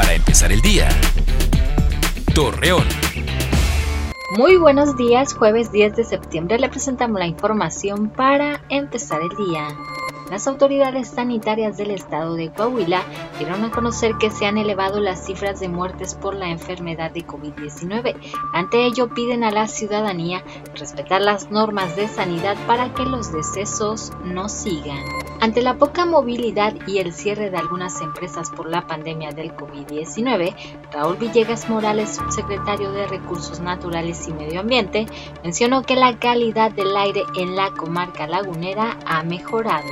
Para empezar el día. Torreón. Muy buenos días, jueves 10 de septiembre le presentamos la información para empezar el día. Las autoridades sanitarias del estado de Coahuila dieron a conocer que se han elevado las cifras de muertes por la enfermedad de COVID-19. Ante ello piden a la ciudadanía respetar las normas de sanidad para que los decesos no sigan. Ante la poca movilidad y el cierre de algunas empresas por la pandemia del COVID-19, Raúl Villegas Morales, subsecretario de Recursos Naturales y Medio Ambiente, mencionó que la calidad del aire en la comarca lagunera ha mejorado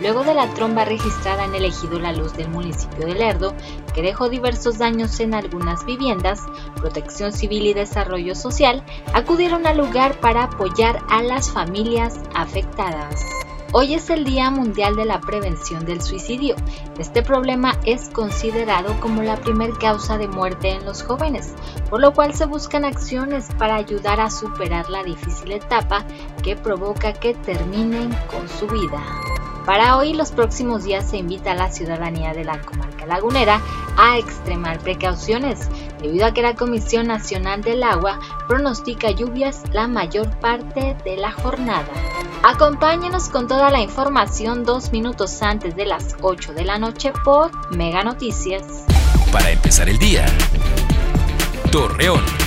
luego de la tromba registrada en el ejido La Luz del municipio de Lerdo, que dejó diversos daños en algunas viviendas, Protección Civil y Desarrollo Social acudieron al lugar para apoyar a las familias afectadas. Hoy es el Día Mundial de la Prevención del Suicidio. Este problema es considerado como la primer causa de muerte en los jóvenes, por lo cual se buscan acciones para ayudar a superar la difícil etapa que provoca que terminen con su vida. Para hoy y los próximos días se invita a la ciudadanía de la comarca lagunera a extremar precauciones, debido a que la Comisión Nacional del Agua pronostica lluvias la mayor parte de la jornada. Acompáñenos con toda la información dos minutos antes de las 8 de la noche por Mega Noticias. Para empezar el día. Torreón.